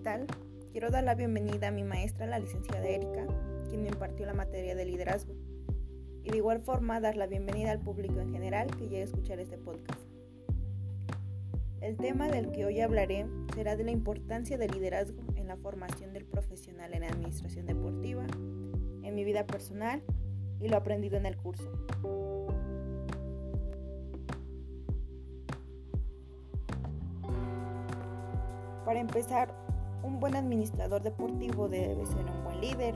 tal? Quiero dar la bienvenida a mi maestra, la licenciada Erika, quien me impartió la materia de liderazgo. Y de igual forma dar la bienvenida al público en general que llegue a escuchar este podcast. El tema del que hoy hablaré será de la importancia del liderazgo en la formación del profesional en administración deportiva, en mi vida personal y lo aprendido en el curso. Para empezar, un buen administrador deportivo debe ser un buen líder,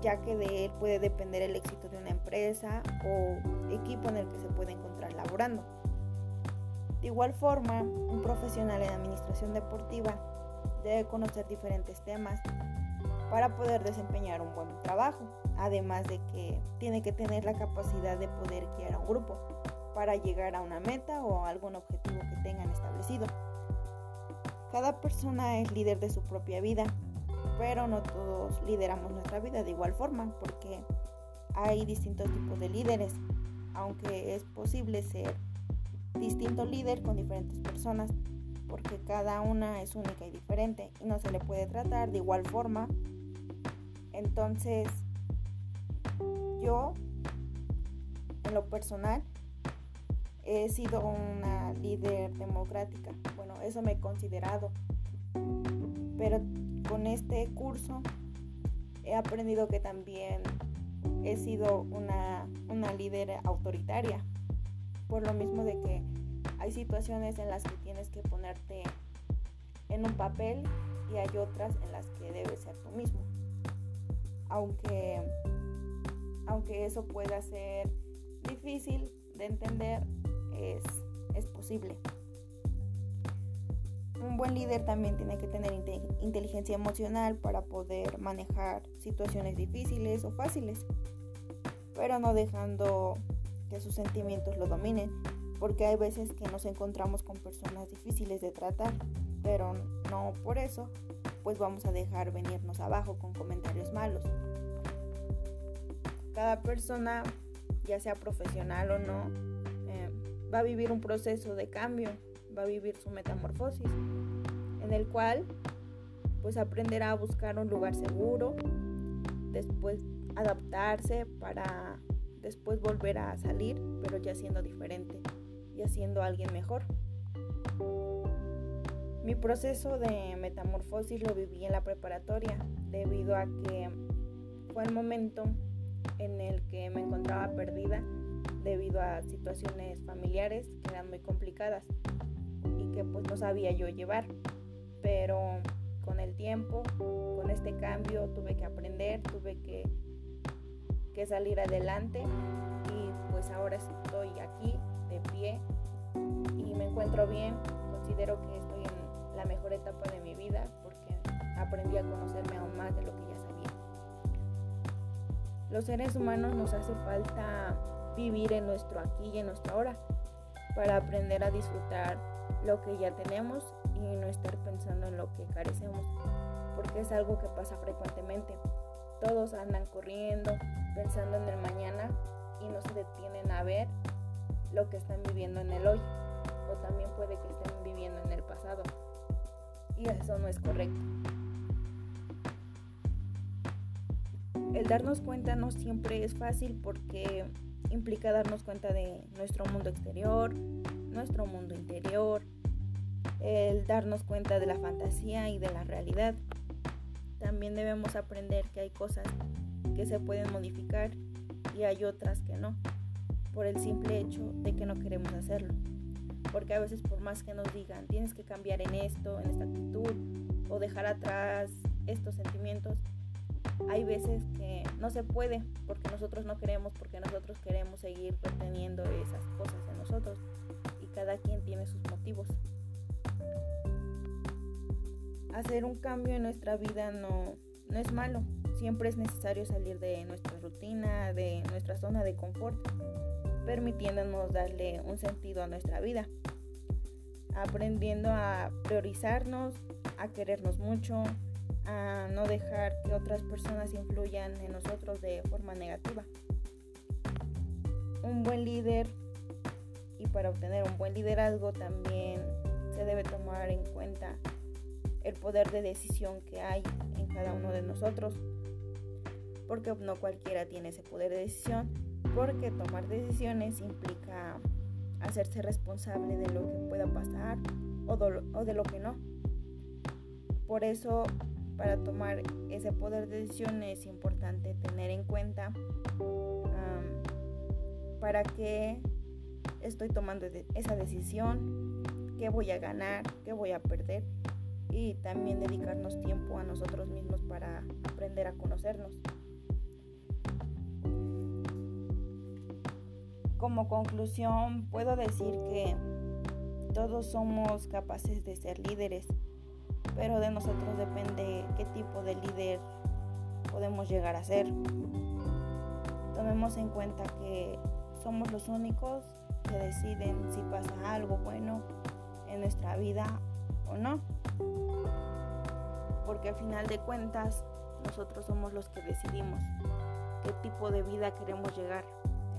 ya que de él puede depender el éxito de una empresa o equipo en el que se puede encontrar laborando. De igual forma, un profesional en administración deportiva debe conocer diferentes temas para poder desempeñar un buen trabajo, además de que tiene que tener la capacidad de poder guiar a un grupo para llegar a una meta o a algún objetivo que tengan establecido. Cada persona es líder de su propia vida, pero no todos lideramos nuestra vida de igual forma, porque hay distintos tipos de líderes, aunque es posible ser distinto líder con diferentes personas, porque cada una es única y diferente y no se le puede tratar de igual forma. Entonces, yo, en lo personal, he sido una líder democrática. Bueno, eso me he considerado. Pero con este curso he aprendido que también he sido una, una líder autoritaria. Por lo mismo de que hay situaciones en las que tienes que ponerte en un papel y hay otras en las que debes ser tú mismo. Aunque, aunque eso pueda ser difícil de entender, es, posible. Un buen líder también tiene que tener inteligencia emocional para poder manejar situaciones difíciles o fáciles, pero no dejando que sus sentimientos lo dominen, porque hay veces que nos encontramos con personas difíciles de tratar, pero no por eso pues vamos a dejar venirnos abajo con comentarios malos. Cada persona, ya sea profesional o no, va a vivir un proceso de cambio, va a vivir su metamorfosis, en el cual pues aprenderá a buscar un lugar seguro, después adaptarse para después volver a salir, pero ya siendo diferente, y siendo alguien mejor. Mi proceso de metamorfosis lo viví en la preparatoria, debido a que fue el momento en el que me encontraba perdida debido a situaciones familiares que eran muy complicadas y que pues no sabía yo llevar. Pero con el tiempo, con este cambio, tuve que aprender, tuve que, que salir adelante y pues ahora estoy aquí de pie y me encuentro bien. Considero que estoy en la mejor etapa de mi vida porque aprendí a conocerme aún más de lo que ya sabía. Los seres humanos nos hace falta vivir en nuestro aquí y en nuestra hora, para aprender a disfrutar lo que ya tenemos y no estar pensando en lo que carecemos, porque es algo que pasa frecuentemente. Todos andan corriendo, pensando en el mañana y no se detienen a ver lo que están viviendo en el hoy, o también puede que estén viviendo en el pasado. Y eso no es correcto. El darnos cuenta no siempre es fácil porque implica darnos cuenta de nuestro mundo exterior, nuestro mundo interior, el darnos cuenta de la fantasía y de la realidad. También debemos aprender que hay cosas que se pueden modificar y hay otras que no, por el simple hecho de que no queremos hacerlo. Porque a veces por más que nos digan, tienes que cambiar en esto, en esta actitud, o dejar atrás estos sentimientos, hay veces que no se puede porque nosotros no queremos, porque nosotros queremos seguir reteniendo esas cosas en nosotros y cada quien tiene sus motivos. Hacer un cambio en nuestra vida no, no es malo, siempre es necesario salir de nuestra rutina, de nuestra zona de confort, permitiéndonos darle un sentido a nuestra vida, aprendiendo a priorizarnos, a querernos mucho, a no dejar que otras personas influyan en nosotros de forma negativa. Un buen líder y para obtener un buen liderazgo también se debe tomar en cuenta el poder de decisión que hay en cada uno de nosotros. Porque no cualquiera tiene ese poder de decisión, porque tomar decisiones implica hacerse responsable de lo que pueda pasar o, de lo que no. Por eso, para tomar ese poder de decisión es importante tener en cuenta para qué estoy tomando esa decisión, qué voy a ganar, qué voy a perder y también dedicarnos tiempo a nosotros mismos para aprender a conocernos. Como conclusión, puedo decir que todos somos capaces de ser líderes, pero de nosotros depende qué tipo de líder podemos llegar a ser. Tomemos en cuenta que somos los únicos que deciden si pasa algo bueno en nuestra vida o no. Porque al final de cuentas nosotros somos los que decidimos qué tipo de vida queremos llegar.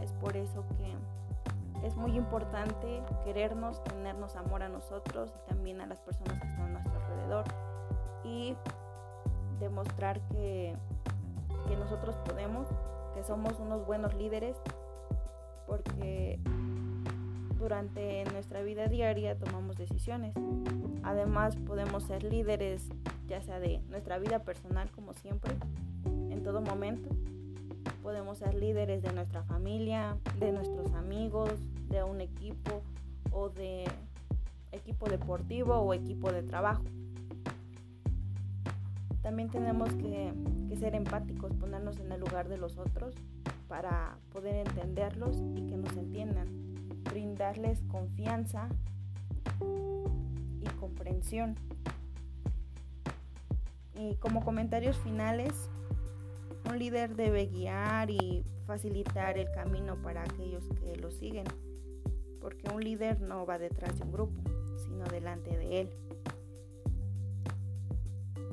Es por eso que es muy importante querernos, tenernos amor a nosotros y también a las personas que están a nuestro alrededor y demostrar que, que nosotros podemos, que somos unos buenos líderes porque durante nuestra vida diaria tomamos decisiones. Además podemos ser líderes ya sea de nuestra vida personal como siempre, en todo momento. Podemos ser líderes de nuestra familia, de nuestros amigos, de un equipo o de equipo deportivo o equipo de trabajo. También tenemos que, ser empáticos, ponernos en el lugar de los otros para poder entenderlos y que nos entiendan, brindarles confianza y comprensión. Y como comentarios finales, un líder debe guiar y facilitar el camino para aquellos que lo siguen, porque un líder no va detrás de un grupo, sino delante de él.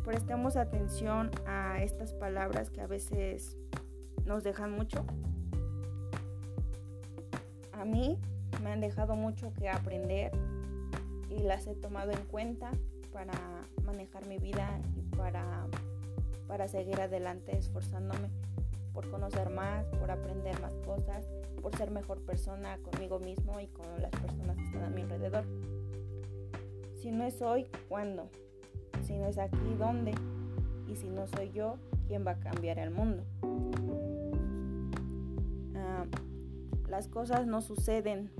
Prestemos atención a estas palabras que a veces nos dejan mucho. A mí me han dejado mucho que aprender y las he tomado en cuenta para manejar mi vida y para, para seguir adelante esforzándome por conocer más, por aprender más cosas, por ser mejor persona conmigo mismo y con las personas que están a mi alrededor. Si no es hoy, ¿cuándo? Si no es aquí, ¿dónde? Y si no soy yo, ¿quién va a cambiar el mundo? las cosas no suceden.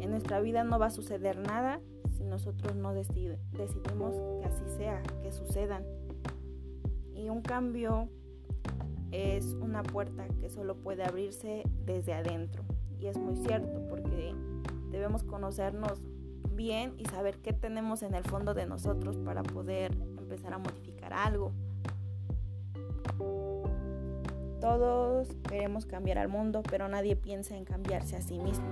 En nuestra vida no va a suceder nada si nosotros no decidimos que así sea, que sucedan. Y un cambio es una puerta que solo puede abrirse desde adentro. Y es muy cierto porque debemos conocernos bien y saber qué tenemos en el fondo de nosotros para poder empezar a modificar algo. Todos queremos cambiar al mundo, pero nadie piensa en cambiarse a sí mismo.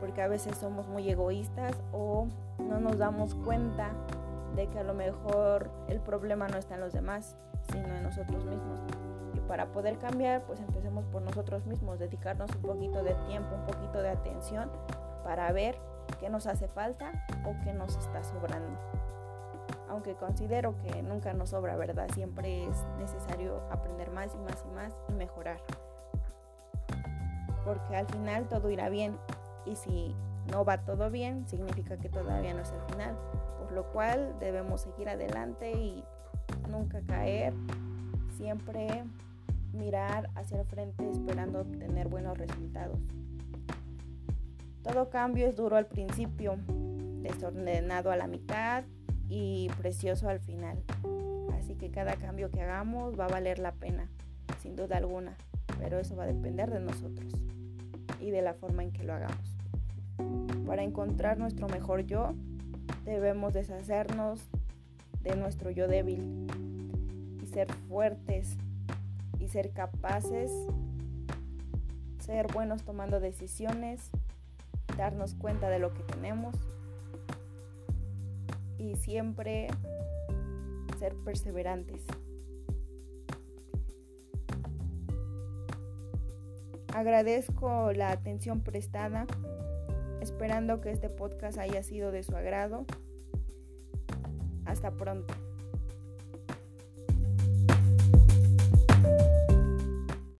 Porque a veces somos muy egoístas o no nos damos cuenta de que a lo mejor el problema no está en los demás, sino en nosotros mismos. Y para poder cambiar, pues empecemos por nosotros mismos, dedicarnos un poquito de tiempo, un poquito de atención para ver qué nos hace falta o qué nos está sobrando aunque considero que nunca nos sobra, ¿verdad? Siempre es necesario aprender más y más y más y mejorar. Porque al final todo irá bien y si no va todo bien, significa que todavía no es el final. Por lo cual debemos seguir adelante y nunca caer, siempre mirar hacia el frente esperando obtener buenos resultados. Todo cambio es duro al principio, desordenado a la mitad y precioso al final. Así que cada cambio que hagamos va a valer la pena, sin duda alguna, pero eso va a depender de nosotros y de la forma en que lo hagamos. Para encontrar nuestro mejor yo, debemos deshacernos de nuestro yo débil y ser fuertes y ser capaces, ser buenos tomando decisiones, darnos cuenta de lo que tenemos y siempre ser perseverantes. Agradezco la atención prestada, esperando que este podcast haya sido de su agrado. Hasta pronto.